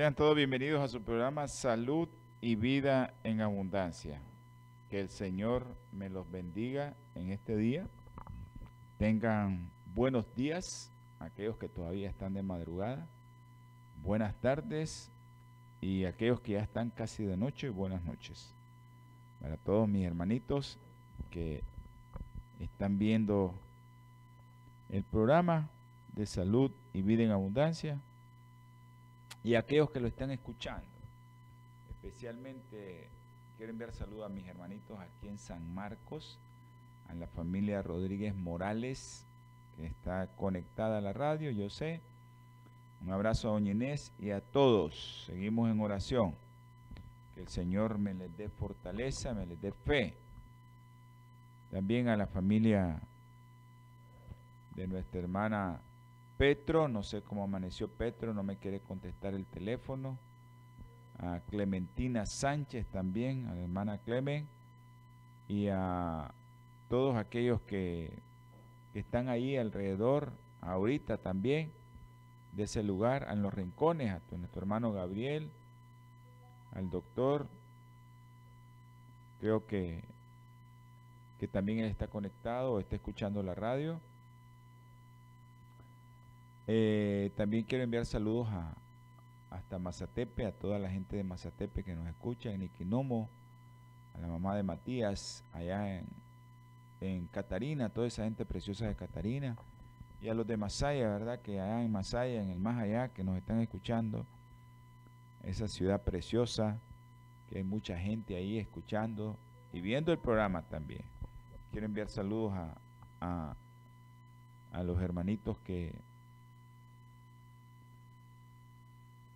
Sean todos bienvenidos a su programa Salud y Vida en Abundancia. Que el Señor me los bendiga en este día. Tengan buenos días, aquellos que todavía están de madrugada. Buenas tardes y aquellos que ya están casi de noche, buenas noches. Para todos mis hermanitos que están viendo el programa de salud y vida en abundancia, y aquellos que lo están escuchando. Especialmente quiero enviar saludos a mis hermanitos aquí en San Marcos, a la familia Rodríguez Morales, que está conectada a la radio, yo sé. Un abrazo a Doña Inés y a todos. Seguimos en oración. Que el Señor me les dé fortaleza, me les dé fe. También a la familia de nuestra hermana Petro, no sé cómo amaneció Petro, no me quiere contestar el teléfono. A Clementina Sánchez también, a la hermana Clemen. Y a todos aquellos que, están ahí alrededor, ahorita también, de ese lugar, en los rincones, a nuestro hermano Gabriel, al doctor. Creo que, que también él está conectado o está escuchando la radio. Eh, también quiero enviar saludos a, hasta Mazatepe, a toda la gente de Mazatepe que nos escucha, en Iquinomo, a la mamá de Matías, allá en, en Catarina, toda esa gente preciosa de Catarina, y a los de Masaya, ¿verdad? Que allá en Masaya, en el más allá, que nos están escuchando, esa ciudad preciosa, que hay mucha gente ahí escuchando y viendo el programa también. Quiero enviar saludos a, a los hermanitos que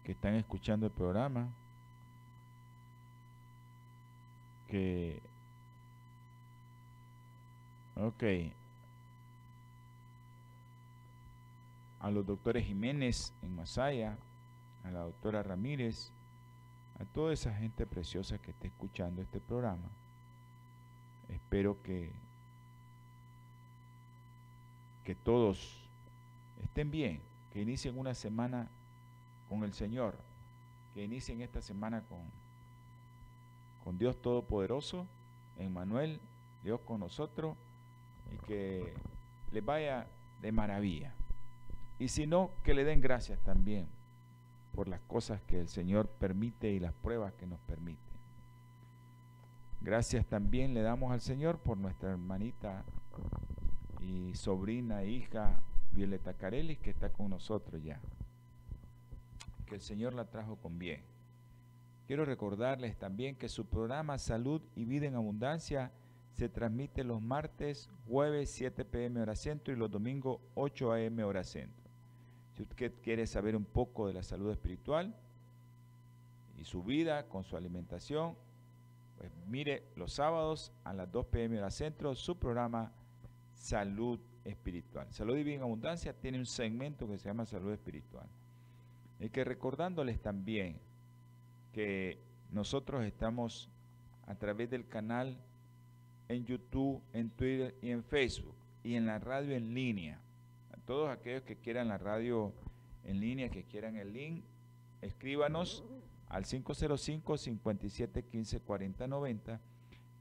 que están escuchando el programa, que... Ok. A los doctores Jiménez en Masaya, a la doctora Ramírez, a toda esa gente preciosa que está escuchando este programa. Espero que, que todos estén bien, que inicien una semana con el Señor, que inicien esta semana con, con Dios Todopoderoso, Emmanuel, Dios con nosotros, y que les vaya de maravilla. Y si no, que le den gracias también por las cosas que el Señor permite y las pruebas que nos permite. Gracias también le damos al Señor por nuestra hermanita y sobrina, hija Violeta Carelli, que está con nosotros ya el Señor la trajo con bien. Quiero recordarles también que su programa Salud y Vida en Abundancia se transmite los martes, jueves 7 pm hora centro y los domingos 8 am hora centro. Si usted quiere saber un poco de la salud espiritual y su vida con su alimentación, pues mire los sábados a las 2 pm hora centro su programa Salud Espiritual. Salud y Vida en Abundancia tiene un segmento que se llama Salud Espiritual. Y que recordándoles también que nosotros estamos a través del canal en YouTube, en Twitter y en Facebook y en la radio en línea. A todos aquellos que quieran la radio en línea, que quieran el link, escríbanos al 505 57 15 40 90,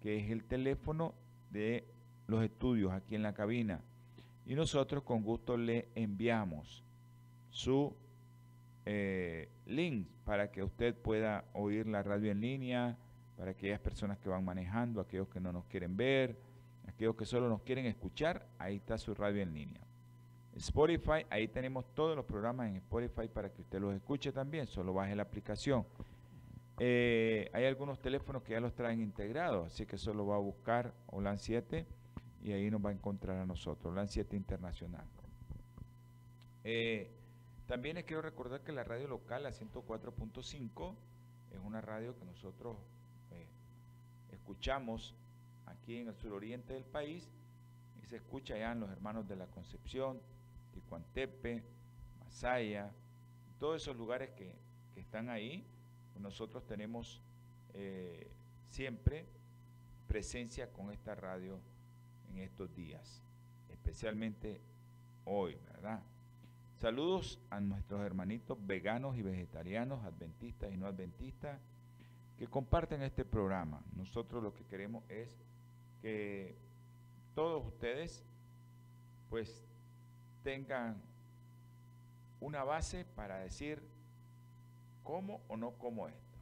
que es el teléfono de los estudios aquí en la cabina. Y nosotros con gusto le enviamos su eh, links para que usted pueda oír la radio en línea, para aquellas personas que van manejando, aquellos que no nos quieren ver, aquellos que solo nos quieren escuchar, ahí está su radio en línea. Spotify, ahí tenemos todos los programas en Spotify para que usted los escuche también, solo baje la aplicación. Eh, hay algunos teléfonos que ya los traen integrados, así que solo va a buscar OLAN 7 y ahí nos va a encontrar a nosotros, OLAN 7 Internacional. Eh, También les quiero recordar que la radio local, la 104.5, es una radio que nosotros eh, escuchamos aquí en el suroriente del país y se escucha ya en los hermanos de la Concepción, Ticuantepe, Masaya, todos esos lugares que, están ahí, nosotros tenemos eh, siempre presencia con esta radio en estos días, especialmente hoy, ¿verdad? Saludos a nuestros hermanitos veganos y vegetarianos, adventistas y no adventistas, que comparten este programa. Nosotros lo que queremos es que todos ustedes pues tengan una base para decir cómo o no como esto.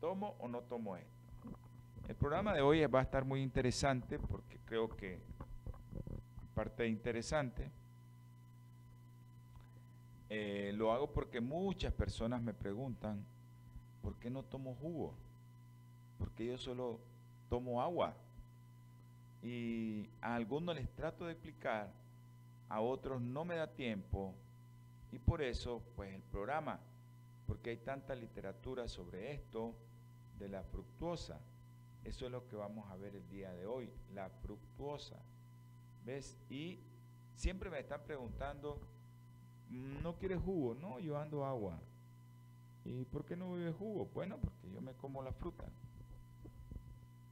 ¿Tomo o no tomo esto? El programa de hoy va a estar muy interesante porque creo que parte interesante eh, lo hago porque muchas personas me preguntan, ¿por qué no tomo jugo? Porque yo solo tomo agua. Y a algunos les trato de explicar, a otros no me da tiempo. Y por eso, pues el programa, porque hay tanta literatura sobre esto, de la fructuosa. Eso es lo que vamos a ver el día de hoy, la fructuosa. ¿Ves? Y siempre me están preguntando, no quieres jugo, no, yo ando agua. ¿Y por qué no bebes jugo? Bueno, porque yo me como la fruta.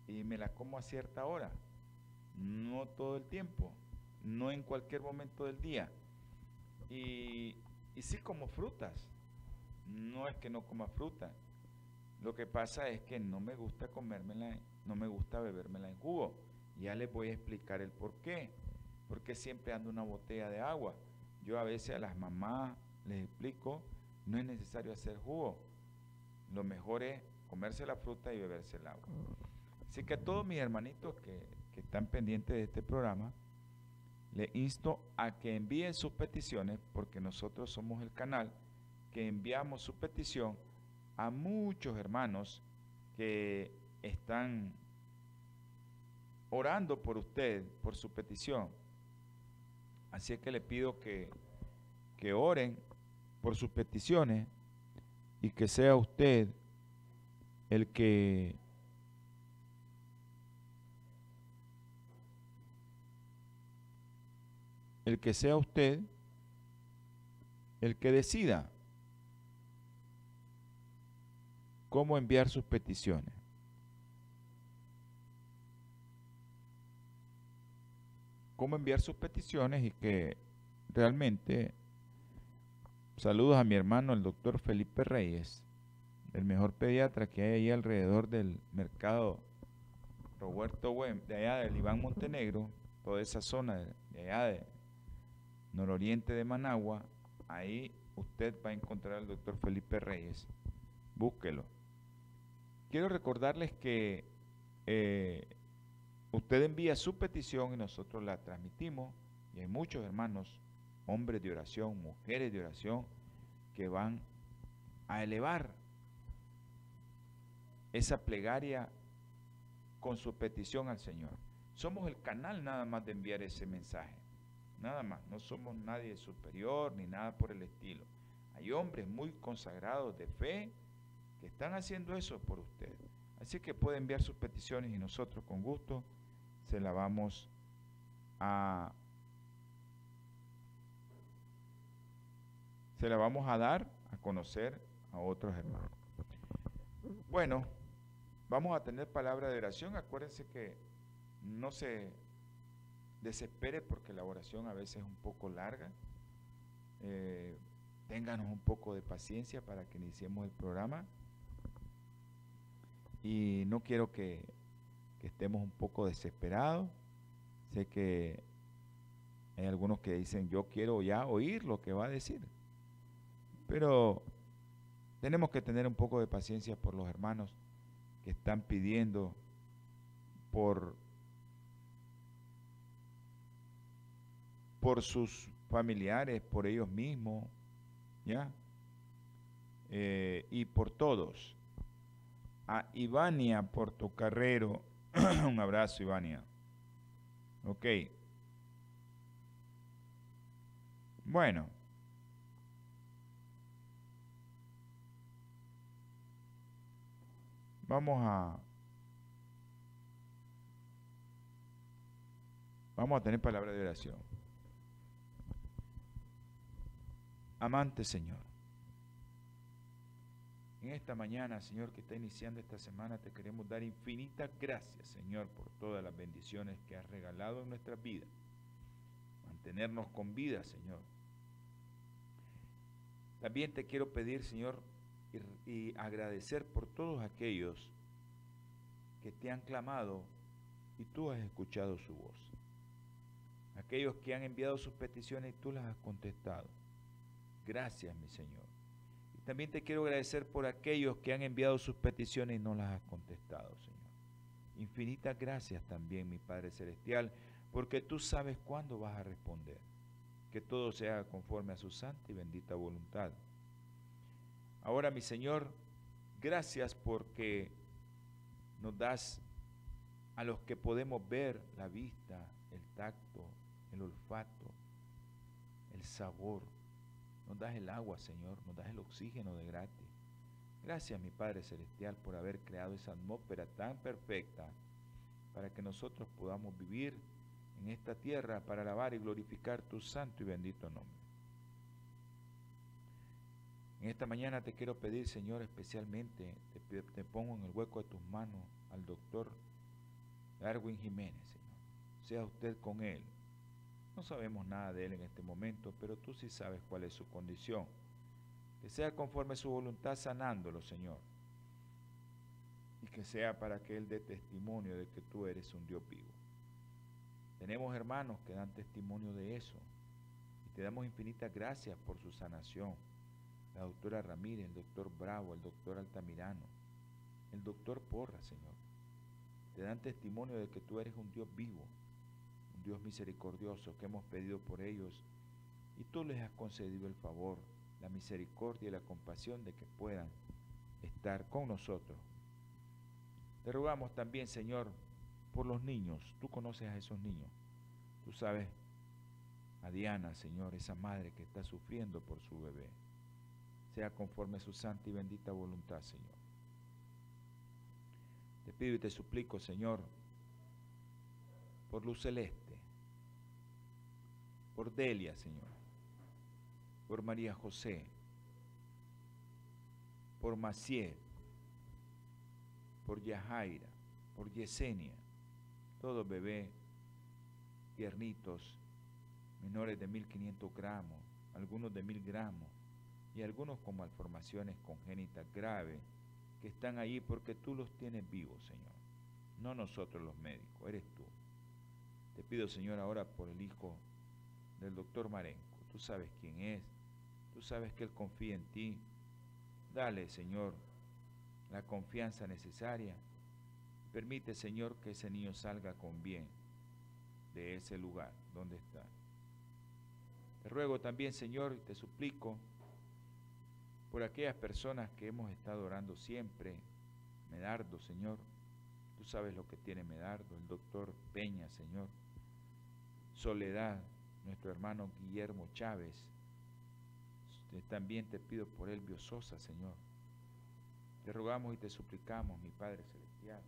Y me la como a cierta hora. No todo el tiempo. No en cualquier momento del día. Y, y sí como frutas. No es que no coma fruta. Lo que pasa es que no me gusta comérmela, no me gusta bebérmela en jugo. Ya les voy a explicar el por qué. Porque siempre ando una botella de agua yo a veces a las mamás les explico, no es necesario hacer jugo. Lo mejor es comerse la fruta y beberse el agua. Así que a todos mis hermanitos que, que están pendientes de este programa, les insto a que envíen sus peticiones, porque nosotros somos el canal que enviamos su petición a muchos hermanos que están orando por usted, por su petición. Así es que le pido que, que oren por sus peticiones y que sea usted el que el que sea usted el que decida cómo enviar sus peticiones. Cómo enviar sus peticiones y que realmente saludos a mi hermano el doctor Felipe Reyes, el mejor pediatra que hay ahí alrededor del mercado Roberto Wem, de allá del Iván Montenegro, toda esa zona de, allá de nororiente de Managua, ahí usted va a encontrar al doctor Felipe Reyes. Búsquelo. Quiero recordarles que eh, Usted envía su petición y nosotros la transmitimos. Y hay muchos hermanos, hombres de oración, mujeres de oración, que van a elevar esa plegaria con su petición al Señor. Somos el canal nada más de enviar ese mensaje. Nada más. No somos nadie superior ni nada por el estilo. Hay hombres muy consagrados de fe que están haciendo eso por usted. Así que puede enviar sus peticiones y nosotros con gusto se la vamos a se la vamos a dar a conocer a otros hermanos. Bueno, vamos a tener palabra de oración. Acuérdense que no se desespere porque la oración a veces es un poco larga. Eh, ténganos un poco de paciencia para que iniciemos el programa. Y no quiero que que estemos un poco desesperados. Sé que hay algunos que dicen, yo quiero ya oír lo que va a decir. Pero tenemos que tener un poco de paciencia por los hermanos que están pidiendo por, por sus familiares, por ellos mismos, ¿ya? Eh, y por todos. A Ivania Portocarrero Un abrazo, Ivania. Ok. Bueno. Vamos a... Vamos a tener palabra de oración. Amante Señor en esta mañana, Señor, que está iniciando esta semana, te queremos dar infinitas gracias, Señor, por todas las bendiciones que has regalado en nuestra vida. Mantenernos con vida, Señor. También te quiero pedir, Señor, y, y agradecer por todos aquellos que te han clamado y tú has escuchado su voz aquellos que han enviado sus peticiones y tú las has contestado. Gracias, mi Señor. También te quiero agradecer por aquellos que han enviado sus peticiones y no las has contestado, Señor. Infinitas gracias también, mi Padre Celestial, porque tú sabes cuándo vas a responder. Que todo sea conforme a su santa y bendita voluntad. Ahora, mi Señor, gracias porque nos das a los que podemos ver la vista, el tacto, el olfato, el sabor. Nos das el agua, Señor, nos das el oxígeno de gratis. Gracias, mi Padre Celestial, por haber creado esa atmósfera tan perfecta para que nosotros podamos vivir en esta tierra para alabar y glorificar tu santo y bendito nombre. En esta mañana te quiero pedir, Señor, especialmente, te, te pongo en el hueco de tus manos al doctor Darwin Jiménez, Señor. Sea usted con él, no sabemos nada de él en este momento, pero tú sí sabes cuál es su condición. Que sea conforme a su voluntad sanándolo, Señor. Y que sea para que Él dé testimonio de que tú eres un Dios vivo. Tenemos hermanos que dan testimonio de eso. Y te damos infinitas gracias por su sanación. La doctora Ramírez, el doctor Bravo, el doctor Altamirano, el doctor Porra, Señor. Te dan testimonio de que tú eres un Dios vivo Dios misericordioso, que hemos pedido por ellos y tú les has concedido el favor, la misericordia y la compasión de que puedan estar con nosotros. Te rogamos también, Señor, por los niños. Tú conoces a esos niños. Tú sabes a Diana, Señor, esa madre que está sufriendo por su bebé. Sea conforme a su santa y bendita voluntad, Señor. Te pido y te suplico, Señor, por Luz Celeste, por Delia, Señor, por María José, por Maciel, por Yajaira, por Yesenia, todos bebés tiernitos, menores de 1500 gramos, algunos de 1000 gramos y algunos con malformaciones congénitas graves que están ahí porque tú los tienes vivos, Señor. No nosotros los médicos, eres tú. Te pido, Señor, ahora por el hijo del doctor Marenco. Tú sabes quién es, tú sabes que Él confía en ti. Dale, Señor, la confianza necesaria. Permite, Señor, que ese niño salga con bien de ese lugar donde está. Te ruego también, Señor, y te suplico por aquellas personas que hemos estado orando siempre. Medardo, Señor, tú sabes lo que tiene Medardo, el doctor Peña, Señor. Soledad, nuestro hermano Guillermo Chávez. También te pido por Elvio Sosa, Señor. Te rogamos y te suplicamos, mi Padre Celestial,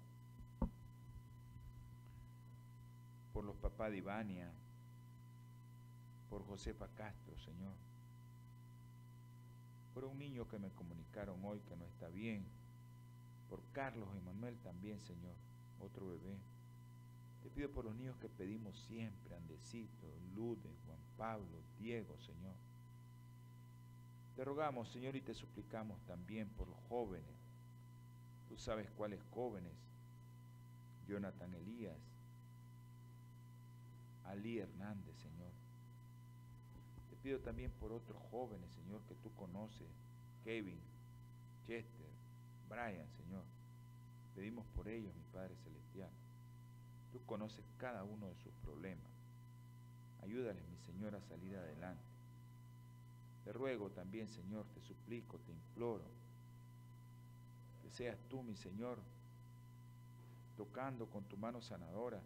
por los papás de Ivania, por Josefa Castro, Señor, por un niño que me comunicaron hoy que no está bien, por Carlos Emanuel también, Señor, otro bebé. Te pido por los niños que pedimos siempre, Andesito, Lude, Juan Pablo, Diego, Señor. Te rogamos, Señor, y te suplicamos también por los jóvenes. Tú sabes cuáles jóvenes. Jonathan Elías, Ali Hernández, Señor. Te pido también por otros jóvenes, Señor, que tú conoces. Kevin, Chester, Brian, Señor. Pedimos por ellos, mi Padre Celestial. Tú conoces cada uno de sus problemas. Ayúdales, mi Señor, a salir adelante. Te ruego también, Señor, te suplico, te imploro, que seas tú, mi Señor, tocando con tu mano sanadora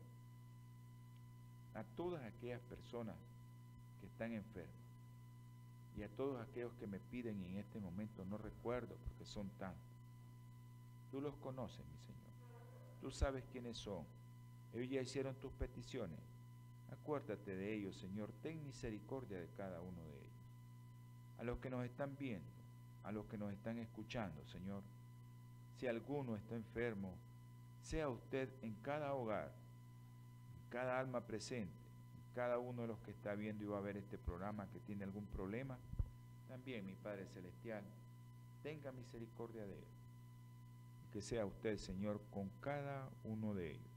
a todas aquellas personas que están enfermas y a todos aquellos que me piden en este momento no recuerdo porque son tantos. Tú los conoces, mi Señor. Tú sabes quiénes son. Ellos ya hicieron tus peticiones. Acuérdate de ellos, Señor. Ten misericordia de cada uno de ellos. A los que nos están viendo, a los que nos están escuchando, Señor. Si alguno está enfermo, sea usted en cada hogar, en cada alma presente, cada uno de los que está viendo y va a ver este programa que tiene algún problema, también mi Padre Celestial, tenga misericordia de él. Que sea usted, Señor, con cada uno de ellos.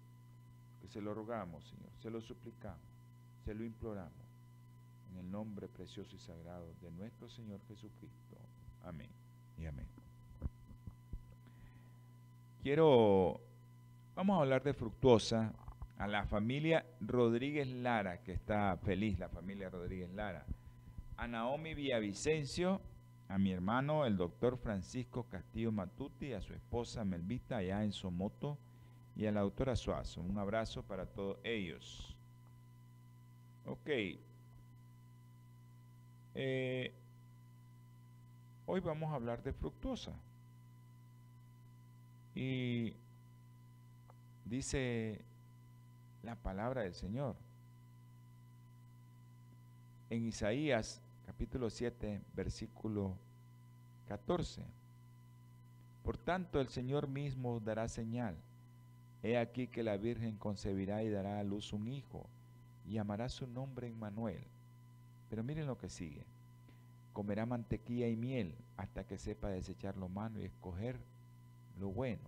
Que se lo rogamos, Señor, se lo suplicamos, se lo imploramos. En el nombre precioso y sagrado de nuestro Señor Jesucristo. Amén y amén. Quiero, vamos a hablar de fructuosa a la familia Rodríguez Lara, que está feliz la familia Rodríguez Lara, a Naomi Villavicencio, a mi hermano el doctor Francisco Castillo Matuti, a su esposa Melvita allá en Somoto y a la doctora Suazo. Un abrazo para todos ellos. Ok. Eh, hoy vamos a hablar de fructuosa. Y dice la palabra del Señor. En Isaías capítulo 7, versículo 14. Por tanto, el Señor mismo dará señal. He aquí que la Virgen concebirá y dará a luz un hijo, y llamará su nombre Emmanuel. Pero miren lo que sigue. Comerá mantequilla y miel hasta que sepa desechar lo malo y escoger lo bueno.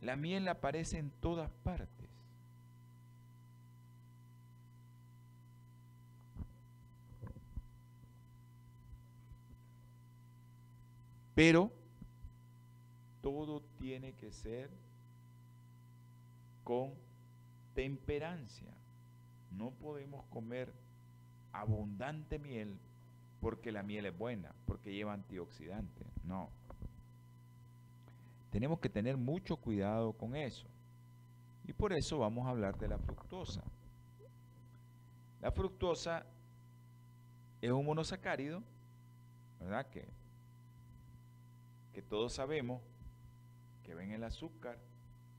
La miel aparece en todas partes Pero todo tiene que ser con temperancia. No podemos comer abundante miel porque la miel es buena, porque lleva antioxidantes. No. Tenemos que tener mucho cuidado con eso. Y por eso vamos a hablar de la fructosa. La fructosa es un monosacárido, ¿verdad? Que que todos sabemos que ven el azúcar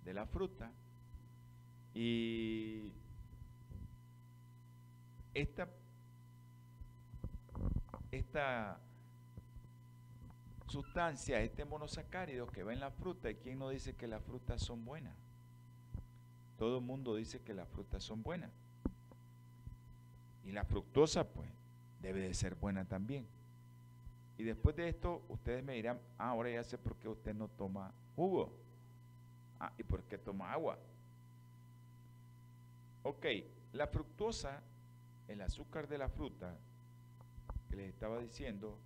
de la fruta y esta, esta sustancia, este monosacárido que va en la fruta, ¿y quién no dice que las frutas son buenas? Todo el mundo dice que las frutas son buenas. Y la fructosa, pues, debe de ser buena también. Y después de esto, ustedes me dirán, ah, ahora ya sé por qué usted no toma jugo. Ah, ¿y por qué toma agua? Ok, la fructosa, el azúcar de la fruta, que les estaba diciendo,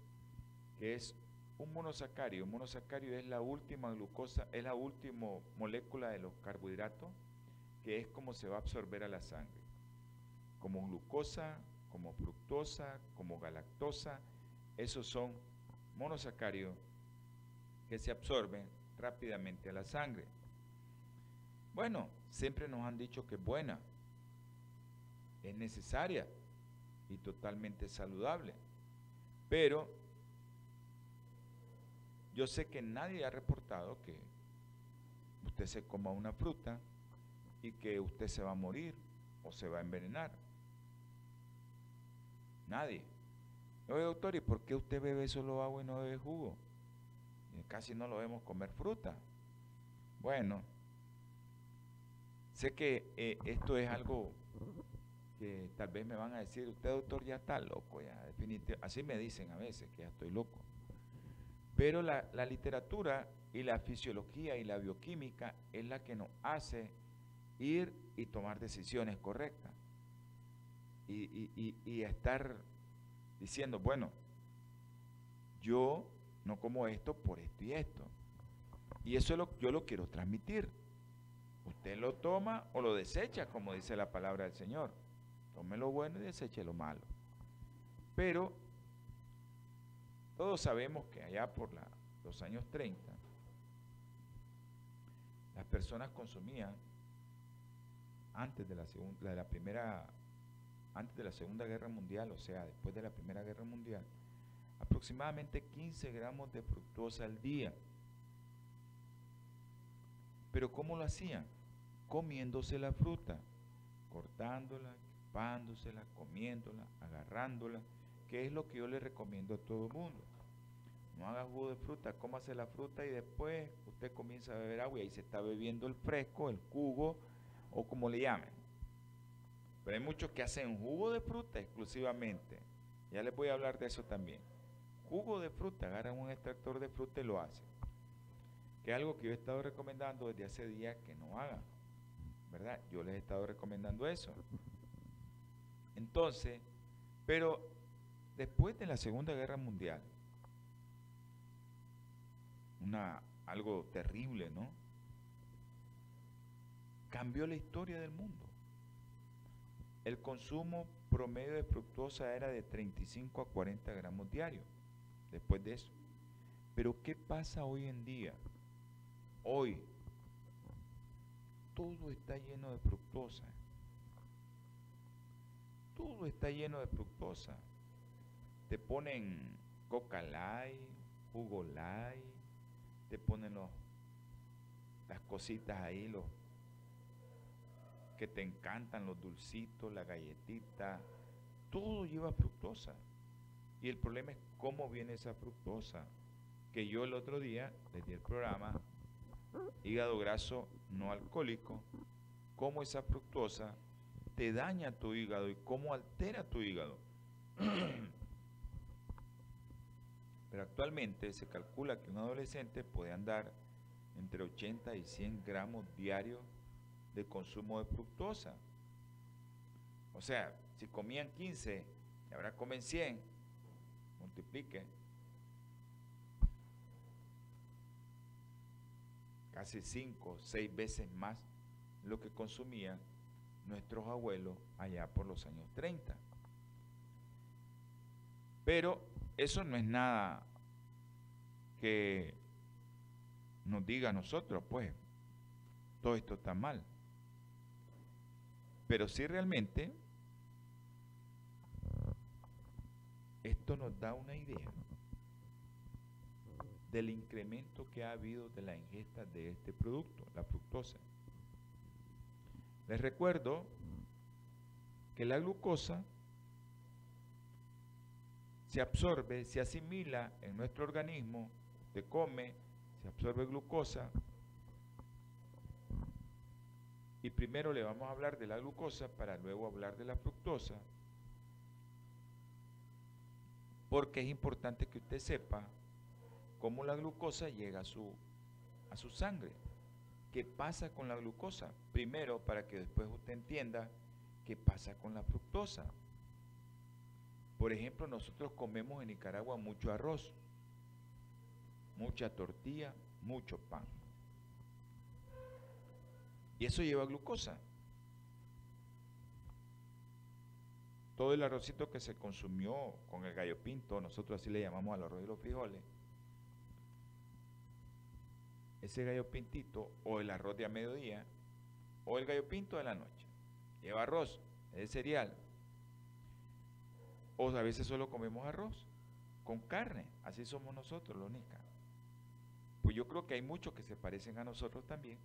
que es un monosacario. Un monosacario es la última glucosa, es la última molécula de los carbohidratos, que es como se va a absorber a la sangre. Como glucosa, como fructosa, como galactosa, esos son monosacarios que se absorben rápidamente a la sangre. Bueno, siempre nos han dicho que es buena, es necesaria y totalmente saludable. Pero yo sé que nadie ha reportado que usted se coma una fruta y que usted se va a morir o se va a envenenar. Nadie. Oye, doctor, ¿y por qué usted bebe solo agua y no bebe jugo? casi no lo vemos comer fruta. Bueno, sé que eh, esto es algo que tal vez me van a decir, usted doctor ya está loco, ya definitivamente, así me dicen a veces que ya estoy loco. Pero la, literatura y la fisiología y la bioquímica es la que nos hace ir y tomar decisiones correctas y, y estar diciendo, bueno, yo no como esto por esto y esto. Y eso es lo, yo lo quiero transmitir. Usted lo toma o lo desecha, como dice la palabra del Señor. Tome lo bueno y deseche lo malo. Pero todos sabemos que allá por los años 30, las personas consumían antes de la, segunda, de la primera antes de la Segunda Guerra Mundial, o sea, después de la Primera Guerra Mundial, aproximadamente 15 gramos de fructosa al día. Pero ¿cómo lo hacían? Comiéndose la fruta, cortándola, chupándosela, comiéndola, agarrándola, que es lo que yo le recomiendo a todo el mundo. No haga jugo de fruta, cómase la fruta y después usted comienza a beber agua y ahí se está bebiendo el fresco, el jugo o como le llamen. Pero hay muchos que hacen jugo de fruta exclusivamente. Ya les voy a hablar de eso también. Jugo de fruta, agarran un extractor de fruta y lo hacen. Que es algo que yo he estado recomendando desde hace días que no hagan. ¿Verdad? Yo les he estado recomendando eso. Entonces, pero después de la Segunda Guerra Mundial, una, algo terrible, ¿no? Cambió la historia del mundo. El consumo promedio de fructosa era de 35 a 40 gramos diarios, después de eso. Pero ¿qué pasa hoy en día? Hoy todo está lleno de fructosa. Todo está lleno de fructosa. Te ponen coca light, jugo light, te ponen los, las cositas ahí, los que te encantan, los dulcitos, la galletita, todo lleva fructosa. Y el problema es cómo viene esa fructosa. Que yo el otro día les di el programa hígado graso no alcohólico, cómo esa fructosa te daña tu hígado y cómo altera tu hígado. Pero actualmente se calcula que un adolescente puede andar entre 80 y 100 gramos diarios de consumo de fructosa. O sea, si comían 15 y ahora comen 100, multiplique. Casi 5, 6 veces más lo que consumían nuestros abuelos allá por los años 30. Pero eso no es nada que nos diga a nosotros, pues, todo esto está mal. Pero si realmente esto nos da una idea del incremento que ha habido de la ingesta de este producto, la fructosa. Les recuerdo que la glucosa se absorbe, se asimila en nuestro organismo, se come, se absorbe glucosa. Y primero le vamos a hablar de la glucosa para luego hablar de la fructosa. Porque es importante que usted sepa cómo la glucosa llega a su, a su sangre. ¿Qué pasa con la glucosa? Primero, para que después usted entienda qué pasa con la fructosa. Por ejemplo, nosotros comemos en Nicaragua mucho arroz, mucha tortilla, mucho pan. Y eso lleva glucosa. Todo el arrocito que se consumió con el gallo pinto, nosotros así le llamamos al arroz y los frijoles, ese gallo pintito o el arroz de a mediodía o el gallo pinto de la noche. Lleva arroz, es cereal. O a veces solo comemos arroz con carne. Así somos nosotros, los nica. Pues yo creo que hay muchos que se parecen a nosotros también.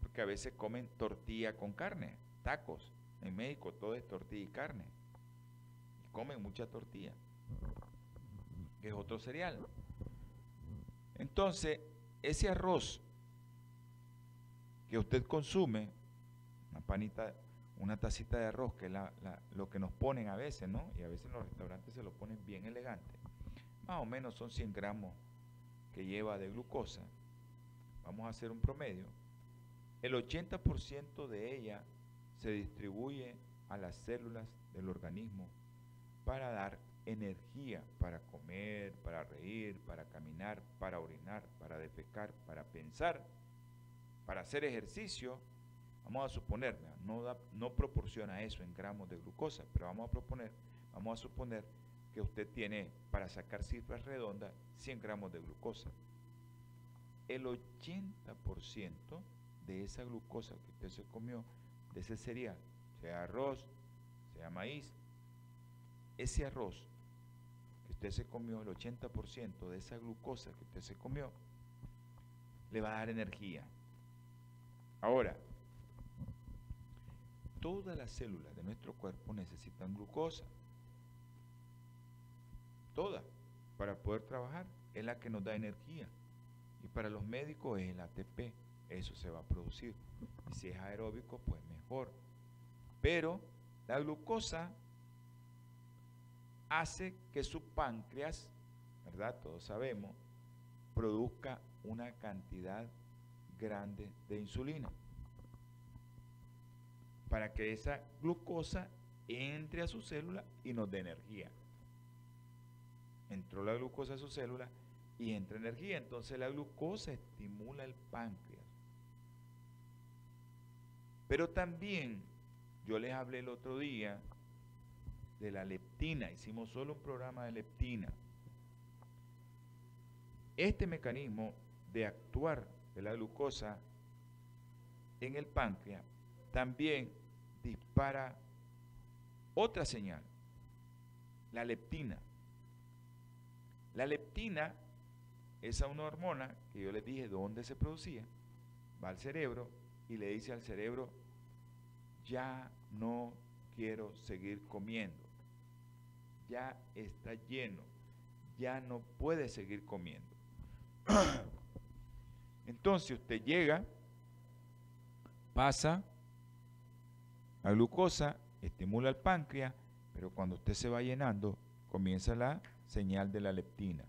Porque a veces comen tortilla con carne, tacos. En México todo es tortilla y carne. Y comen mucha tortilla, que es otro cereal. Entonces, ese arroz que usted consume, una panita, una tacita de arroz, que es lo que nos ponen a veces, ¿no? Y a veces en los restaurantes se lo ponen bien elegante. Más o menos son 100 gramos que lleva de glucosa. Vamos a hacer un promedio. El 80% de ella se distribuye a las células del organismo para dar energía para comer, para reír, para caminar, para orinar, para defecar, para pensar, para hacer ejercicio, vamos a suponer, no, no proporciona eso en gramos de glucosa, pero vamos a proponer, vamos a suponer que usted tiene, para sacar cifras redondas, 100 gramos de glucosa. El 80% de esa glucosa que usted se comió, de ese cereal, sea arroz, sea maíz, ese arroz usted se comió, el 80% de esa glucosa que usted se comió, le va a dar energía. Ahora, todas las células de nuestro cuerpo necesitan glucosa. Todas, para poder trabajar. Es la que nos da energía. Y para los médicos es el ATP. Eso se va a producir. Y si es aeróbico, pues mejor. Pero la glucosa hace que su páncreas, ¿verdad? Todos sabemos, produzca una cantidad grande de insulina. Para que esa glucosa entre a su célula y nos dé energía. Entró la glucosa a su célula y entra energía. Entonces la glucosa estimula el páncreas. Pero también, yo les hablé el otro día de la leptina, hicimos solo un programa de leptina. Este mecanismo de actuar de la glucosa en el páncreas también dispara otra señal, la leptina. La leptina es una hormona que yo les dije dónde se producía, va al cerebro y le dice al cerebro, ya no quiero seguir comiendo ya está lleno, ya no puede seguir comiendo. Entonces usted llega, pasa la glucosa, estimula el páncreas, pero cuando usted se va llenando, comienza la señal de la leptina.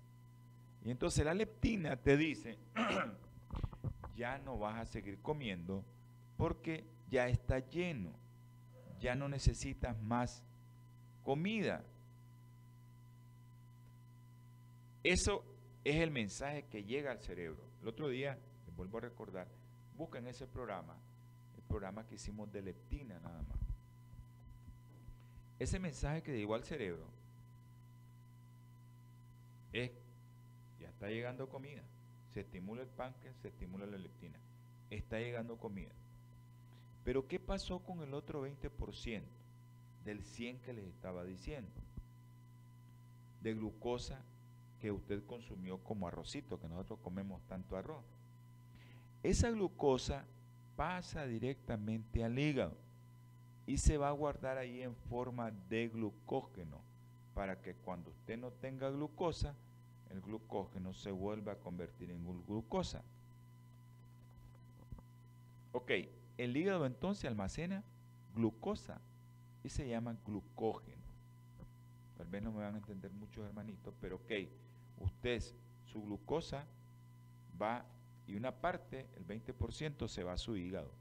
Y entonces la leptina te dice, ya no vas a seguir comiendo porque ya está lleno, ya no necesitas más comida. Eso es el mensaje que llega al cerebro. El otro día, les vuelvo a recordar, busquen ese programa, el programa que hicimos de leptina nada más. Ese mensaje que llegó al cerebro es, ya está llegando comida. Se estimula el páncreas, se estimula la leptina. Está llegando comida. Pero ¿qué pasó con el otro 20% del 100 que les estaba diciendo? De glucosa que usted consumió como arrocito, que nosotros comemos tanto arroz. Esa glucosa pasa directamente al hígado y se va a guardar ahí en forma de glucógeno para que cuando usted no tenga glucosa, el glucógeno se vuelva a convertir en glucosa. Ok, el hígado entonces almacena glucosa y se llama glucógeno. Tal vez no me van a entender muchos hermanitos, pero ok, usted su glucosa va y una parte, el 20%, se va a su hígado.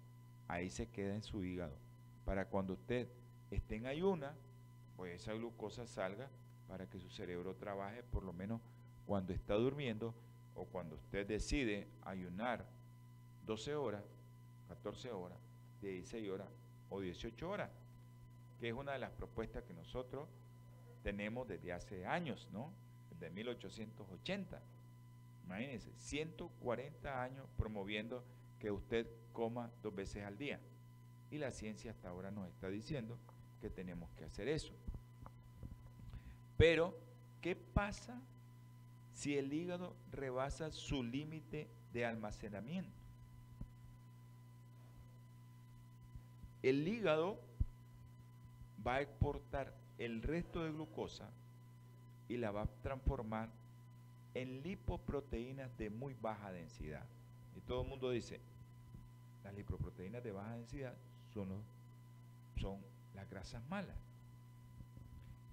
Ahí se queda en su hígado. Para cuando usted esté en ayuna, pues esa glucosa salga para que su cerebro trabaje por lo menos cuando está durmiendo o cuando usted decide ayunar 12 horas, 14 horas, 16 horas o 18 horas, que es una de las propuestas que nosotros tenemos desde hace años, ¿no? De 1880. Imagínense, 140 años promoviendo que usted coma dos veces al día. Y la ciencia hasta ahora nos está diciendo que tenemos que hacer eso. Pero, ¿qué pasa si el hígado rebasa su límite de almacenamiento? El hígado va a exportar el resto de glucosa y la va a transformar en lipoproteínas de muy baja densidad. Y todo el mundo dice, las lipoproteínas de baja densidad son, son las grasas malas.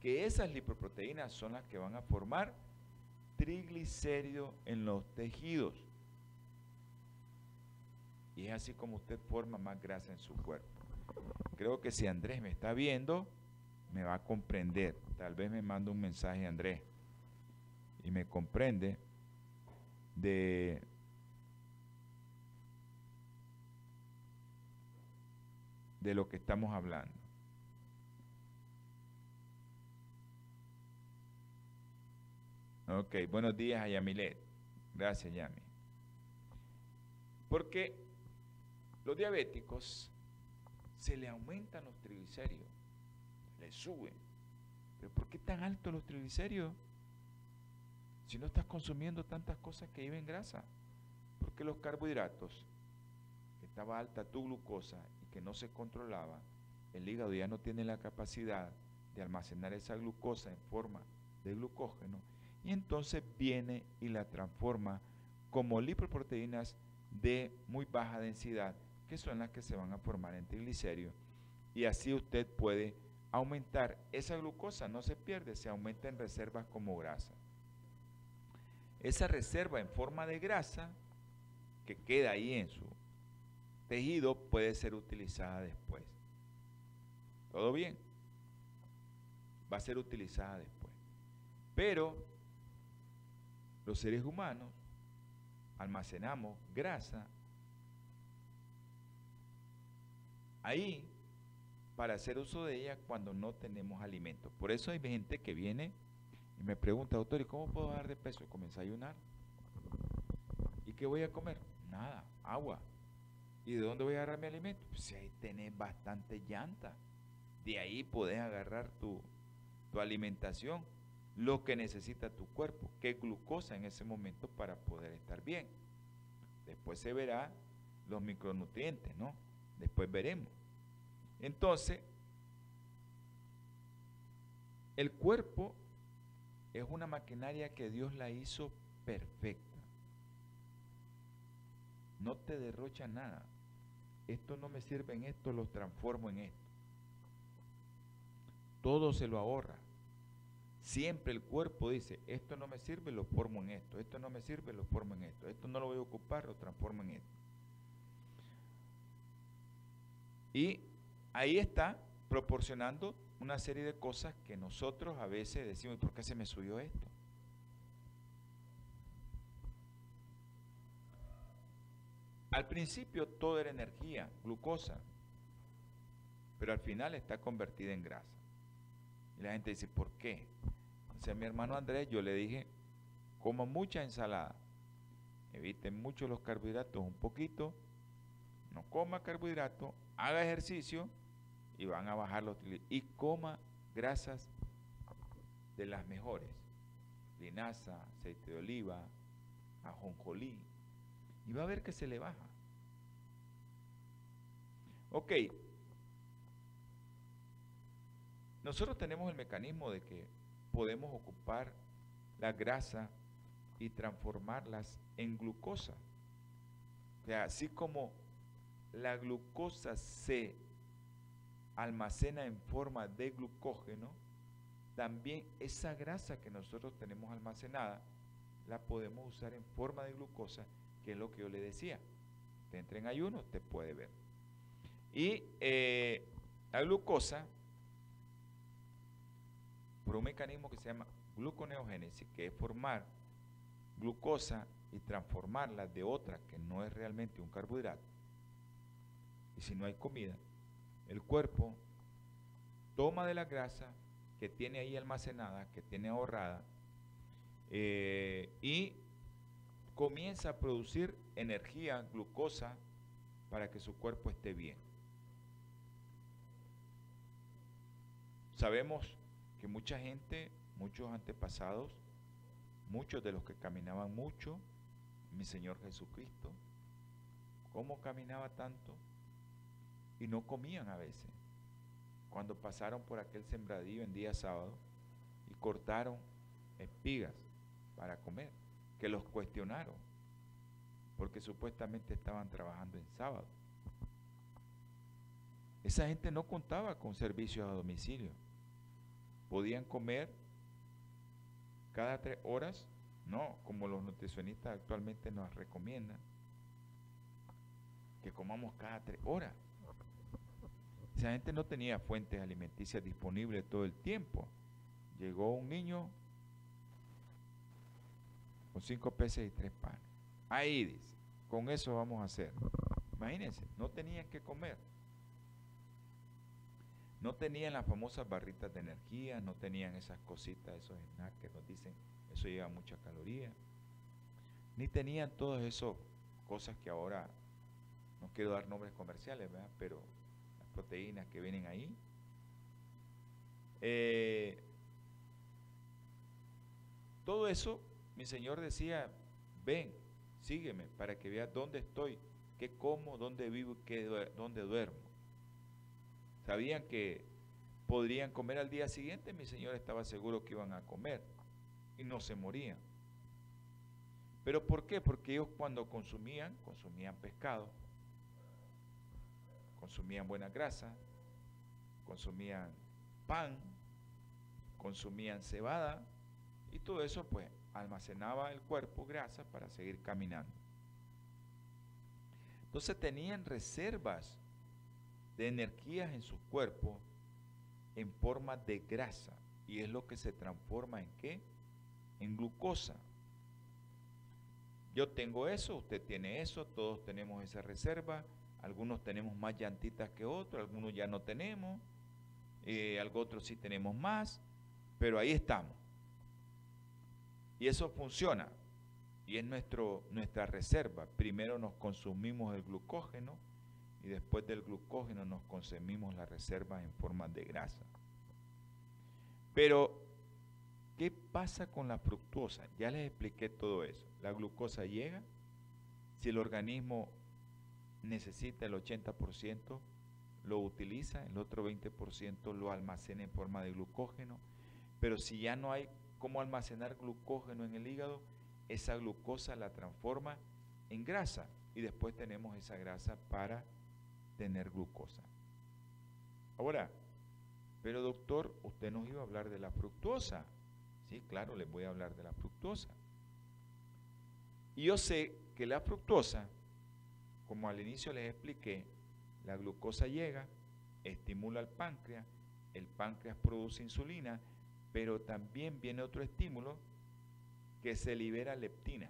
Que esas lipoproteínas son las que van a formar triglicéridos en los tejidos. Y es así como usted forma más grasa en su cuerpo. Creo que si Andrés me está viendo, me va a comprender. Tal vez me manda un mensaje Andrés y me comprende de de lo que estamos hablando. Ok, buenos días a Yamilet. Gracias, Yami. Porque los diabéticos se le aumentan los triglicéridos le suben. Pero ¿por qué tan altos los triglicéridos? Si no estás consumiendo tantas cosas que lleven grasa. Porque los carbohidratos estaba alta tu glucosa y que no se controlaba, el hígado ya no tiene la capacidad de almacenar esa glucosa en forma de glucógeno y entonces viene y la transforma como lipoproteínas de muy baja densidad, que son las que se van a formar en triglicéridos. Y así usted puede aumentar esa glucosa, no se pierde, se aumenta en reservas como grasa. Esa reserva en forma de grasa que queda ahí en su tejido puede ser utilizada después. ¿Todo bien? Va a ser utilizada después. Pero los seres humanos almacenamos grasa ahí para hacer uso de ella cuando no tenemos alimento. Por eso hay gente que viene y me pregunta, doctor, ¿y cómo puedo bajar de peso? Comienza a ayunar. ¿Y qué voy a comer? Nada, agua. ¿Y de dónde voy a agarrar mi alimento? Pues si ahí tenés bastante llanta. De ahí podés agarrar tu, tu alimentación, lo que necesita tu cuerpo, qué glucosa en ese momento para poder estar bien. Después se verá los micronutrientes, ¿no? Después veremos. Entonces, el cuerpo es una maquinaria que Dios la hizo perfecta. No te derrocha nada. Esto no me sirve en esto, lo transformo en esto. Todo se lo ahorra. Siempre el cuerpo dice, esto no me sirve, lo formo en esto. Esto no me sirve, lo formo en esto. Esto no lo voy a ocupar, lo transformo en esto. Y ahí está proporcionando una serie de cosas que nosotros a veces decimos, ¿por qué se me subió esto? Al principio todo era energía, glucosa, pero al final está convertida en grasa. Y la gente dice, ¿por qué? O sea, mi hermano Andrés, yo le dije, coma mucha ensalada, eviten mucho los carbohidratos, un poquito, no coma carbohidratos, haga ejercicio y van a bajar los y coma grasas de las mejores, linaza, aceite de oliva, ajonjolí, y va a ver que se le baja. Ok, nosotros tenemos el mecanismo de que podemos ocupar la grasa y transformarlas en glucosa. O sea, así como la glucosa se almacena en forma de glucógeno, también esa grasa que nosotros tenemos almacenada la podemos usar en forma de glucosa, que es lo que yo le decía. Te entra en ayuno, te puede ver. Y eh, la glucosa, por un mecanismo que se llama gluconeogénesis, que es formar glucosa y transformarla de otra que no es realmente un carbohidrato, y si no hay comida, el cuerpo toma de la grasa que tiene ahí almacenada, que tiene ahorrada, eh, y comienza a producir energía, glucosa, para que su cuerpo esté bien. Sabemos que mucha gente, muchos antepasados, muchos de los que caminaban mucho, mi Señor Jesucristo, ¿cómo caminaba tanto? Y no comían a veces. Cuando pasaron por aquel sembradío en día sábado y cortaron espigas para comer, que los cuestionaron, porque supuestamente estaban trabajando en sábado. Esa gente no contaba con servicios a domicilio. Podían comer cada tres horas, no, como los nutricionistas actualmente nos recomiendan, que comamos cada tres horas. Esa gente no tenía fuentes alimenticias disponibles todo el tiempo. Llegó un niño con cinco peces y tres panes. Ahí dice, con eso vamos a hacer. Imagínense, no tenían que comer. No tenían las famosas barritas de energía, no tenían esas cositas, esos snacks que nos dicen, eso lleva mucha caloría. Ni tenían todas esas cosas que ahora, no quiero dar nombres comerciales, ¿verdad? pero proteínas que vienen ahí. Eh, todo eso, mi Señor decía, ven, sígueme para que veas dónde estoy qué como, dónde vivo y qué, dónde duermo. Sabían que podrían comer al día siguiente, mi señor estaba seguro que iban a comer y no se morían. ¿Pero por qué? Porque ellos cuando consumían, consumían pescado, consumían buena grasa, consumían pan, consumían cebada y todo eso pues almacenaba el cuerpo grasa para seguir caminando. Entonces tenían reservas de energías en su cuerpo en forma de grasa y es lo que se transforma en qué? En glucosa. Yo tengo eso, usted tiene eso, todos tenemos esa reserva, algunos tenemos más llantitas que otros, algunos ya no tenemos, eh, algo otros sí tenemos más, pero ahí estamos. Y eso funciona. Y es nuestro, nuestra reserva. Primero nos consumimos el glucógeno y después del glucógeno nos consumimos la reserva en forma de grasa. Pero, ¿qué pasa con la fructosa? Ya les expliqué todo eso. La glucosa llega, si el organismo necesita el 80%, lo utiliza, el otro 20% lo almacena en forma de glucógeno, pero si ya no hay cómo almacenar glucógeno en el hígado, esa glucosa la transforma en grasa y después tenemos esa grasa para tener glucosa. Ahora, pero doctor, usted nos iba a hablar de la fructosa. Sí, claro, les voy a hablar de la fructosa. Y yo sé que la fructosa, como al inicio les expliqué, la glucosa llega, estimula al páncreas, el páncreas produce insulina pero también viene otro estímulo que se libera leptina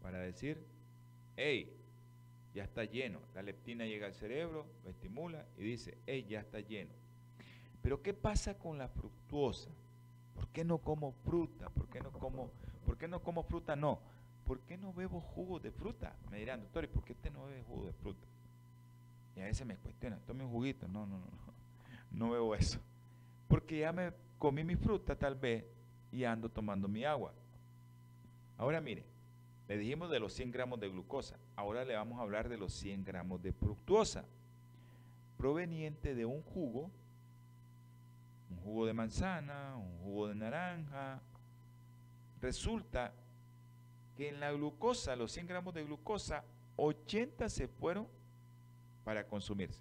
para decir, hey, ya está lleno. La leptina llega al cerebro, lo estimula y dice, hey, ya está lleno. Pero ¿qué pasa con la fructuosa? ¿Por qué no como fruta? ¿Por qué no como, por qué no como fruta? No. ¿Por qué no bebo jugo de fruta? Me dirán, doctor, ¿y por qué usted no bebe jugo de fruta? Y a veces me cuestiona, tome un juguito. No, no, no, no. No bebo eso porque ya me comí mi fruta tal vez y ando tomando mi agua. Ahora mire, le dijimos de los 100 gramos de glucosa, ahora le vamos a hablar de los 100 gramos de fructuosa, proveniente de un jugo, un jugo de manzana, un jugo de naranja. Resulta que en la glucosa, los 100 gramos de glucosa, 80 se fueron para consumirse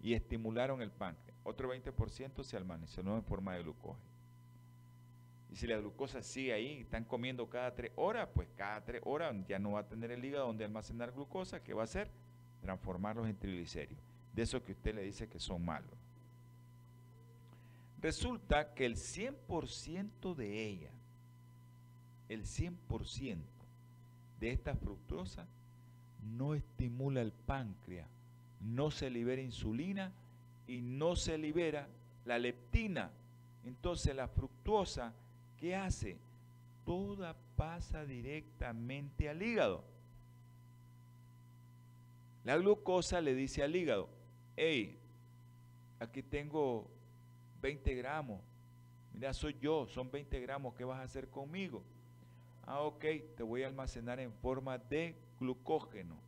y estimularon el páncreas otro 20% se almacenó en forma de glucosa. Y si la glucosa sigue ahí, están comiendo cada tres horas, pues cada tres horas ya no va a tener el hígado donde almacenar glucosa, ¿qué va a hacer? Transformarlos en triglicéridos. De eso que usted le dice que son malos. Resulta que el 100% de ella, el 100% de esta fructosa no estimula el páncreas, no se libera insulina y no se libera la leptina. Entonces la fructuosa, ¿qué hace? Toda pasa directamente al hígado. La glucosa le dice al hígado, hey, aquí tengo 20 gramos, mira, soy yo, son 20 gramos, ¿qué vas a hacer conmigo? Ah, ok, te voy a almacenar en forma de glucógeno.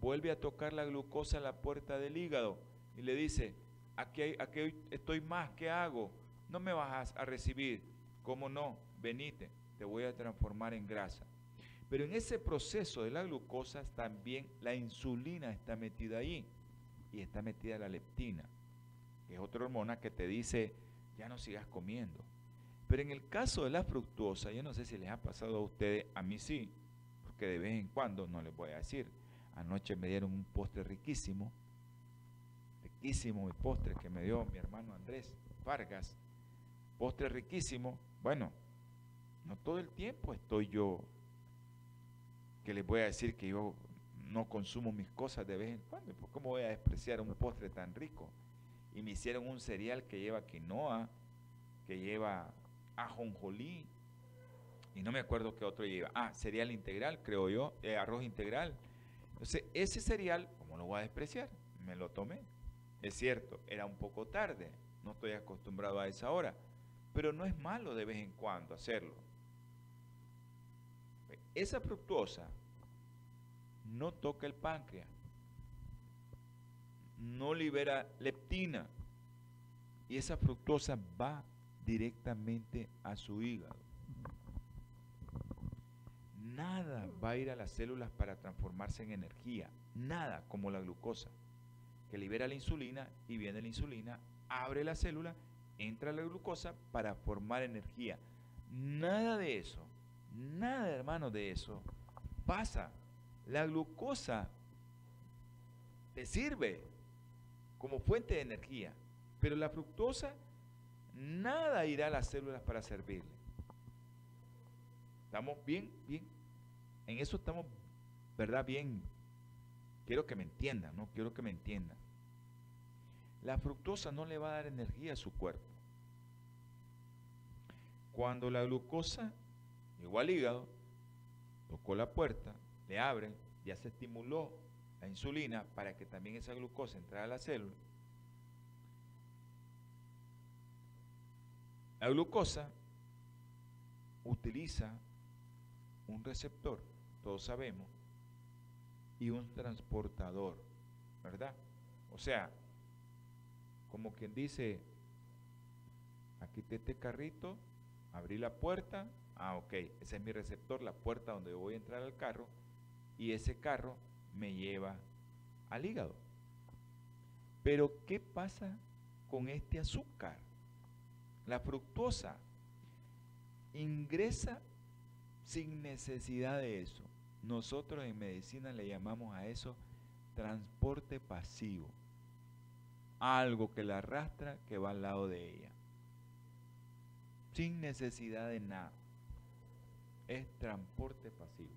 Vuelve a tocar la glucosa a la puerta del hígado y le dice, aquí, aquí estoy más, ¿qué hago? No me vas a recibir. ¿Cómo no? Venite, te voy a transformar en grasa. Pero en ese proceso de la glucosa también la insulina está metida ahí y está metida la leptina, que es otra hormona que te dice, ya no sigas comiendo. Pero en el caso de la fructuosa, yo no sé si les ha pasado a ustedes, a mí sí, porque de vez en cuando, no les voy a decir, anoche me dieron un postre riquísimo, riquísimo mi postre que me dio mi hermano Andrés Vargas. Postre riquísimo. Bueno, no todo el tiempo estoy yo que les voy a decir que yo no consumo mis cosas de vez en cuando. ¿Cómo voy a despreciar un postre tan rico? Y me hicieron un cereal que lleva quinoa, que lleva ajonjolí, y no me acuerdo qué otro lleva. Ah, cereal integral, creo yo, eh, arroz integral. Entonces, ese cereal, ¿cómo lo voy a despreciar? Me lo tomé. Es cierto, era un poco tarde, no estoy acostumbrado a esa hora, pero no es malo de vez en cuando hacerlo. Esa fructuosa no toca el páncreas, no libera leptina y esa fructosa va directamente a su hígado. Nada va a ir a las células para transformarse en energía, nada como la glucosa, que libera la insulina y viene la insulina, abre la célula, entra la glucosa para formar energía. Nada de eso, nada hermano de eso pasa. La glucosa te sirve como fuente de energía, pero la fructosa, nada irá a las células para servirle. ¿Estamos bien? Bien. En eso estamos, ¿verdad? Bien. Quiero que me entiendan, ¿no? Quiero que me entiendan. La fructosa no le va a dar energía a su cuerpo. Cuando la glucosa llegó al hígado, tocó la puerta, le abren, ya se estimuló la insulina para que también esa glucosa entrara a la célula. La glucosa utiliza un receptor, todos sabemos, y un transportador, ¿verdad? O sea, como quien dice, aquí está este carrito, abrí la puerta, ah, ok, ese es mi receptor, la puerta donde voy a entrar al carro, y ese carro me lleva al hígado. Pero, ¿qué pasa con este azúcar? La fructosa ingresa sin necesidad de eso. Nosotros en medicina le llamamos a eso transporte pasivo. Algo que la arrastra que va al lado de ella. Sin necesidad de nada. Es transporte pasivo.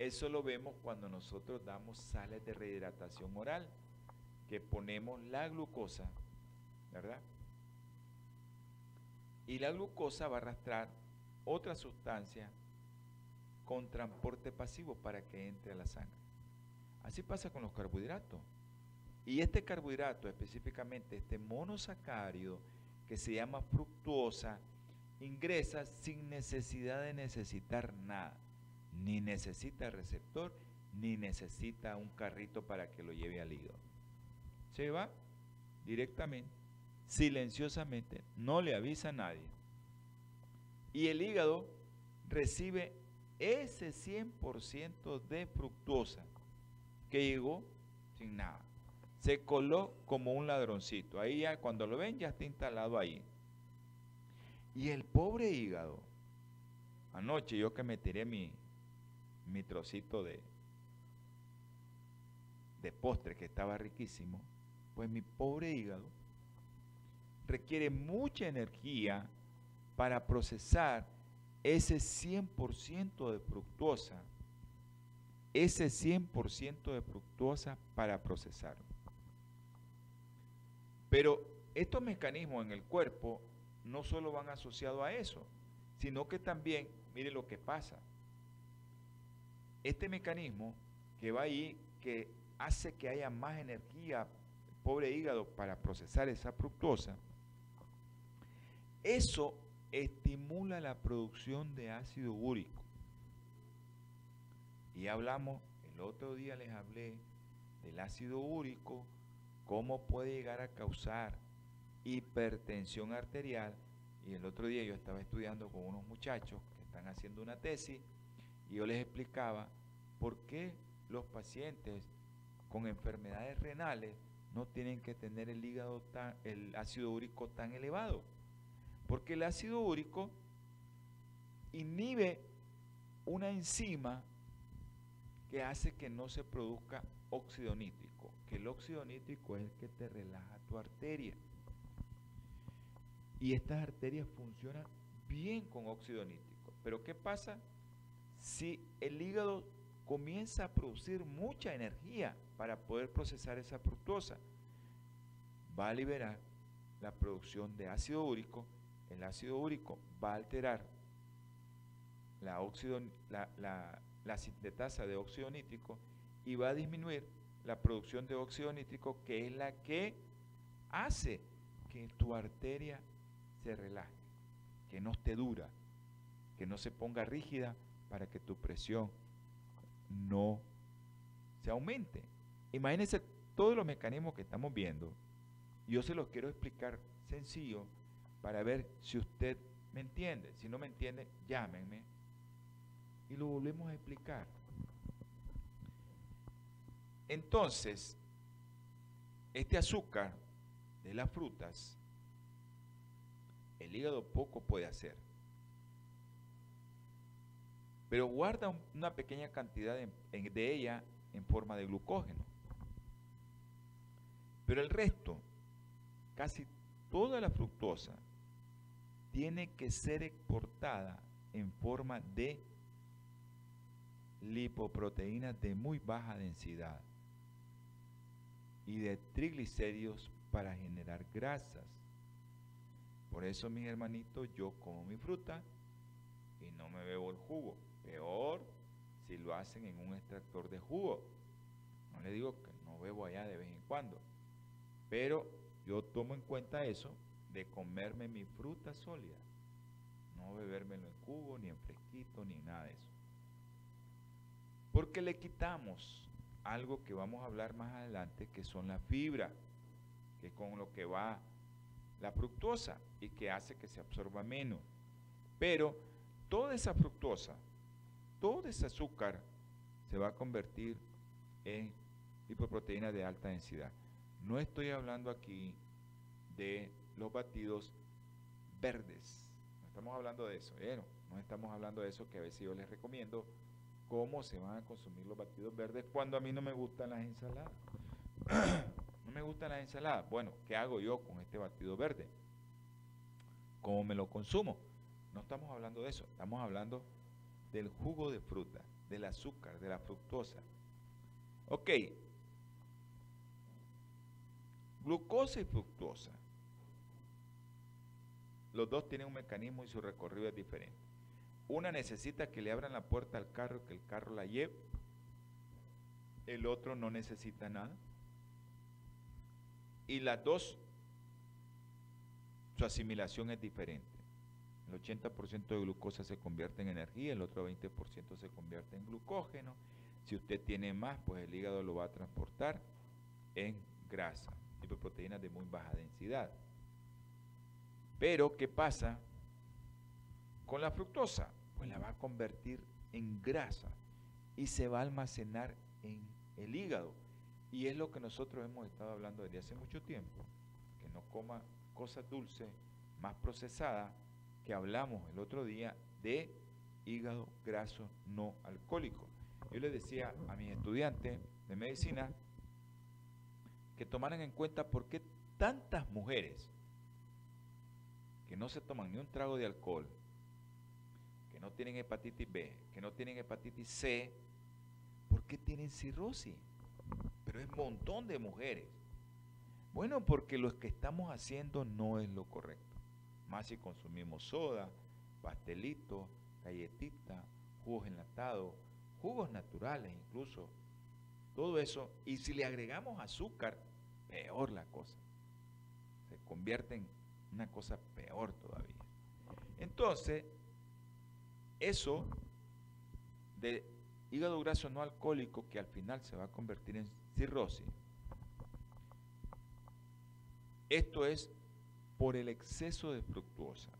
Eso lo vemos cuando nosotros damos sales de rehidratación oral, que ponemos la glucosa, ¿verdad? Y la glucosa va a arrastrar otra sustancia con transporte pasivo para que entre a la sangre. Así pasa con los carbohidratos. Y este carbohidrato, específicamente este monosacárido, que se llama fructuosa, ingresa sin necesidad de necesitar nada ni necesita receptor, ni necesita un carrito para que lo lleve al hígado. Se va directamente, silenciosamente, no le avisa a nadie. Y el hígado recibe ese 100% de fructosa que llegó sin nada. Se coló como un ladroncito. Ahí ya cuando lo ven ya está instalado ahí. Y el pobre hígado, anoche yo que me tiré mi, mi trocito de, de postre que estaba riquísimo, pues mi pobre hígado requiere mucha energía para procesar ese 100% de fructosa, ese 100% de fructosa para procesarlo. Pero estos mecanismos en el cuerpo no solo van asociados a eso, sino que también, mire lo que pasa, este mecanismo que va ahí, que hace que haya más energía, pobre hígado, para procesar esa fructosa, eso estimula la producción de ácido úrico. Y hablamos, el otro día les hablé del ácido úrico, cómo puede llegar a causar hipertensión arterial. Y el otro día yo estaba estudiando con unos muchachos que están haciendo una tesis y yo les explicaba por qué los pacientes con enfermedades renales no tienen que tener el hígado el ácido úrico tan elevado. Porque el ácido úrico inhibe una enzima que hace que no se produzca óxido nítrico, que el óxido nítrico es el que te relaja tu arteria. Y estas arterias funcionan bien con óxido nítrico. Pero ¿qué pasa? si el hígado comienza a producir mucha energía para poder procesar esa fructosa, va a liberar la producción de ácido úrico, el ácido úrico va a alterar la, óxido, la, sintetasa de óxido nítrico y va a disminuir la producción de óxido nítrico que es la que hace que tu arteria se relaje, que no esté dura, que no se ponga rígida para que tu presión no se aumente. Imagínense todos los mecanismos que estamos viendo. Yo se los quiero explicar sencillo para ver si usted me entiende. Si no me entiende, llámenme y lo volvemos a explicar. Entonces, este azúcar de las frutas, el hígado poco puede hacer. Pero guarda una pequeña cantidad de, de ella en forma de glucógeno. Pero el resto, casi toda la fructosa, tiene que ser exportada en forma de lipoproteínas de muy baja densidad y de triglicéridos para generar grasas. Por eso, mis hermanitos, yo como mi fruta y no me bebo el jugo. Peor si lo hacen en un extractor de jugo. No le digo que no bebo allá de vez en cuando. Pero yo tomo en cuenta eso de comerme mi fruta sólida. No bebérmelo en jugo, ni en fresquito, ni nada de eso. Porque le quitamos algo que vamos a hablar más adelante, que son las fibras, que es con lo que va la fructosa y que hace que se absorba menos. Pero toda esa fructosa, todo ese azúcar se va a convertir en lipoproteína de alta densidad. No estoy hablando aquí de los batidos verdes. No estamos hablando de eso, ¿eh? no estamos hablando de eso que a veces yo les recomiendo cómo se van a consumir los batidos verdes cuando a mí no me gustan las ensaladas. no me gustan las ensaladas. Bueno, ¿qué hago yo con este batido verde? ¿Cómo me lo consumo? No estamos hablando de eso, estamos hablando del jugo de fruta, del azúcar, de la fructosa. Ok, glucosa y fructosa. Los dos tienen un mecanismo y su recorrido es diferente. Una necesita que le abran la puerta al carro, que el carro la lleve. El otro no necesita nada. Y las dos, su asimilación es diferente. El 80% de glucosa se convierte en energía, el otro 20% se convierte en glucógeno. Si usted tiene más, pues el hígado lo va a transportar en grasa, proteínas de muy baja densidad. Pero, ¿qué pasa con la fructosa? pues la va a convertir en grasa y se va a almacenar en el hígado. Y es lo que nosotros hemos estado hablando desde hace mucho tiempo, que no coma cosas dulces, más procesadas, que hablamos el otro día de hígado graso no alcohólico. Yo le decía a mis estudiantes de medicina que tomaran en cuenta por qué tantas mujeres que no se toman ni un trago de alcohol, no tienen hepatitis B, que no tienen hepatitis C, ¿por qué tienen cirrosis? Pero es un montón de mujeres. Bueno, porque lo que estamos haciendo no es lo correcto. Más si consumimos soda, pastelitos, galletitas, jugos enlatados, jugos naturales incluso, todo eso. Y si le agregamos azúcar, peor la cosa. Se convierte en una cosa peor todavía. Entonces, eso de hígado graso no alcohólico que al final se va a convertir en cirrosis. Esto es por el exceso de fructuosa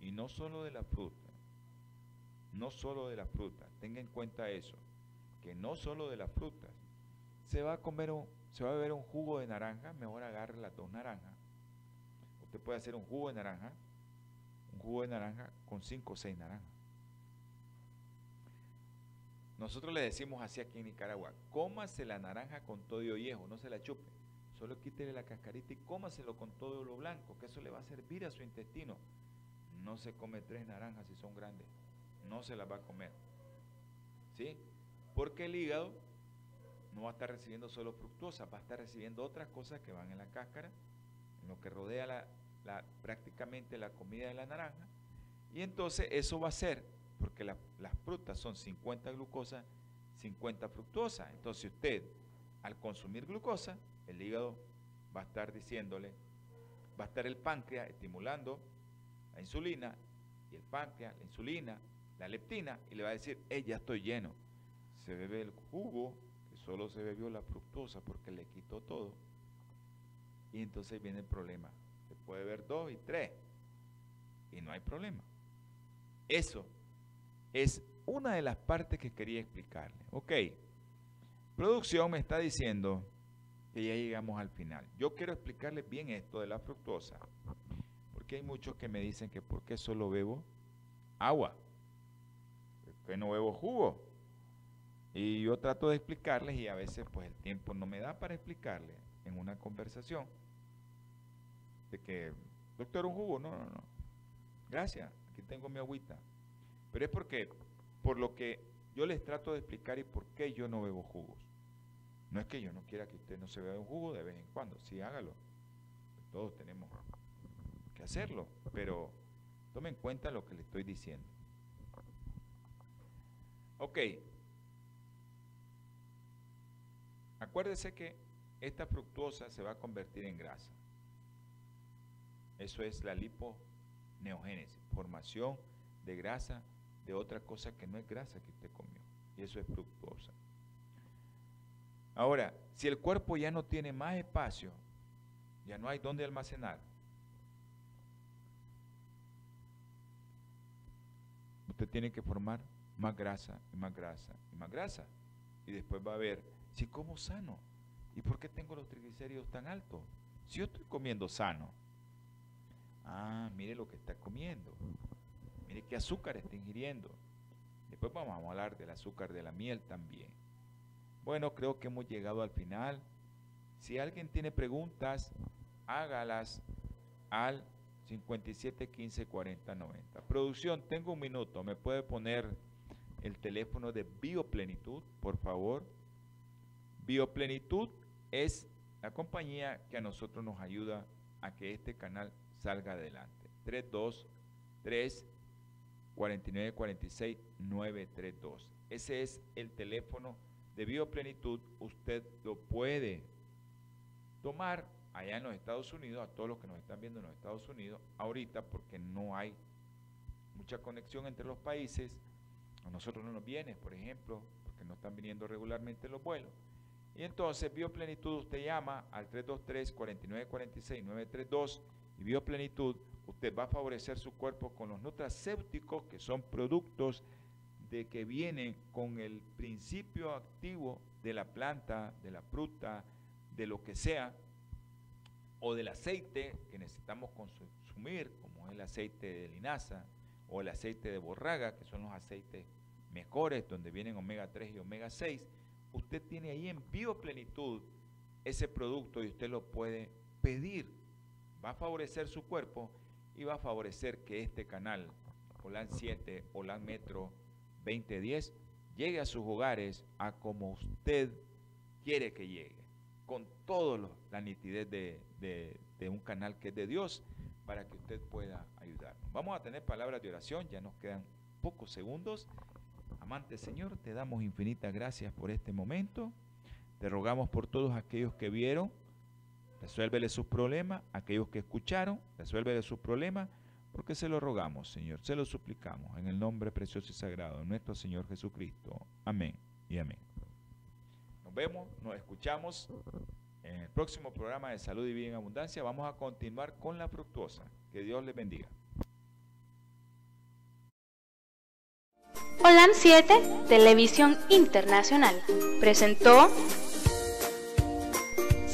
y no solo de la fruta. No solo de la fruta. Tenga en cuenta eso, que no solo de las frutas. Se va a comer un, se va a beber un jugo de naranja, mejor agarre las dos naranjas. Puede hacer un jugo de naranja, un jugo de naranja con cinco o seis naranjas nosotros le decimos así aquí en Nicaragua, cómase la naranja con todo y viejo, no se la chupe. Solo quítele la cascarita y cómaselo con todo lo blanco, que eso le va a servir a su intestino. No se come tres naranjas si son grandes, no se las va a comer. ¿Sí? Porque el hígado no va a estar recibiendo solo fructosa, va a estar recibiendo otras cosas que van en la cáscara, en lo que rodea la, prácticamente la comida de la naranja. Y entonces eso va a ser porque las frutas son 50 glucosa, 50 fructosa. Entonces usted, al consumir glucosa, el hígado va a estar diciéndole, va a estar el páncreas estimulando la insulina, y el páncreas, la insulina, la leptina, y le va a decir, hey, ya estoy lleno. se bebe el jugo, que solo se bebió la fructosa porque le quitó todo. Y entonces viene el problema. Puede beber dos y tres. Y no hay problema. Eso es una de las partes que quería explicarle. Ok, producción me está diciendo que ya llegamos al final. Yo quiero explicarles bien esto de la fructosa. Porque hay muchos que me dicen que por qué solo bebo agua. ¿Por qué no bebo jugo? Y yo trato de explicarles y a veces pues el tiempo no me da para explicarles en una conversación. De que, doctor, un jugo, no, no, no. Gracias, aquí tengo mi agüita. Pero es porque, por lo que yo les trato de explicar y por qué yo no bebo jugos. No es que yo no quiera que usted no se beba un jugo de vez en cuando, sí hágalo. Todos tenemos que hacerlo, pero tome en cuenta lo que le estoy diciendo. Ok, Acuérdese que esta fructuosa se va a convertir en grasa. Eso es la liponeogénesis, formación de grasa de otra cosa que no es grasa que usted comió. Y eso es fructuosa. Ahora, si el cuerpo ya no tiene más espacio, ya no hay dónde almacenar, usted tiene que formar más grasa y más grasa y más grasa. Y después va a haber si como sano, ¿y por qué tengo los triglicéridos tan altos? Si yo estoy comiendo sano. Ah, mire lo que está comiendo. Mire qué azúcar está ingiriendo. Después vamos a hablar del azúcar de la miel también. Bueno, creo que hemos llegado al final. Si alguien tiene preguntas, hágalas al 57 15 40 90. Producción, tengo un minuto. ¿Me puede poner el teléfono de Bioplenitud, por favor? Bioplenitud es la compañía que a nosotros nos ayuda a que este canal salga adelante. 323 4946 932. Ese es el teléfono de Bioplenitud. Usted lo puede tomar allá en los Estados Unidos, a todos los que nos están viendo en los Estados Unidos, ahorita porque no hay mucha conexión entre los países. A nosotros no nos viene, por ejemplo, porque no están viniendo regularmente los vuelos. Y entonces Bioplenitud usted llama al 323-4946-932 y Bioplenitud usted va a favorecer su cuerpo con los nutracéuticos que son productos de que vienen con el principio activo de la planta, de la fruta, de lo que sea, o del aceite que necesitamos consumir, como es el aceite de linaza o el aceite de borraga, que son los aceites mejores, donde vienen omega 3 y omega 6 usted tiene ahí en bioplenitud ese producto y usted lo puede pedir. Va a favorecer su cuerpo y va a favorecer que este canal, OLAN 7, OLAN Metro 2010, llegue a sus hogares a como usted quiere que llegue, con toda la nitidez de, de un canal que es de Dios, para que usted pueda ayudarnos. Vamos a tener palabras de oración, ya nos quedan pocos segundos. Amante Señor, te damos infinitas gracias por este momento. Te rogamos por todos aquellos que vieron, resuélvele sus problemas, aquellos que escucharon, resuélvele sus problemas, porque se lo rogamos, Señor, se lo suplicamos, en el nombre precioso y sagrado de nuestro Señor Jesucristo. Amén y amén. Nos vemos, nos escuchamos en el próximo programa de Salud y Vida en Abundancia. Vamos a continuar con la fructuosa. Que Dios les bendiga. Holan 7, Televisión Internacional, presentó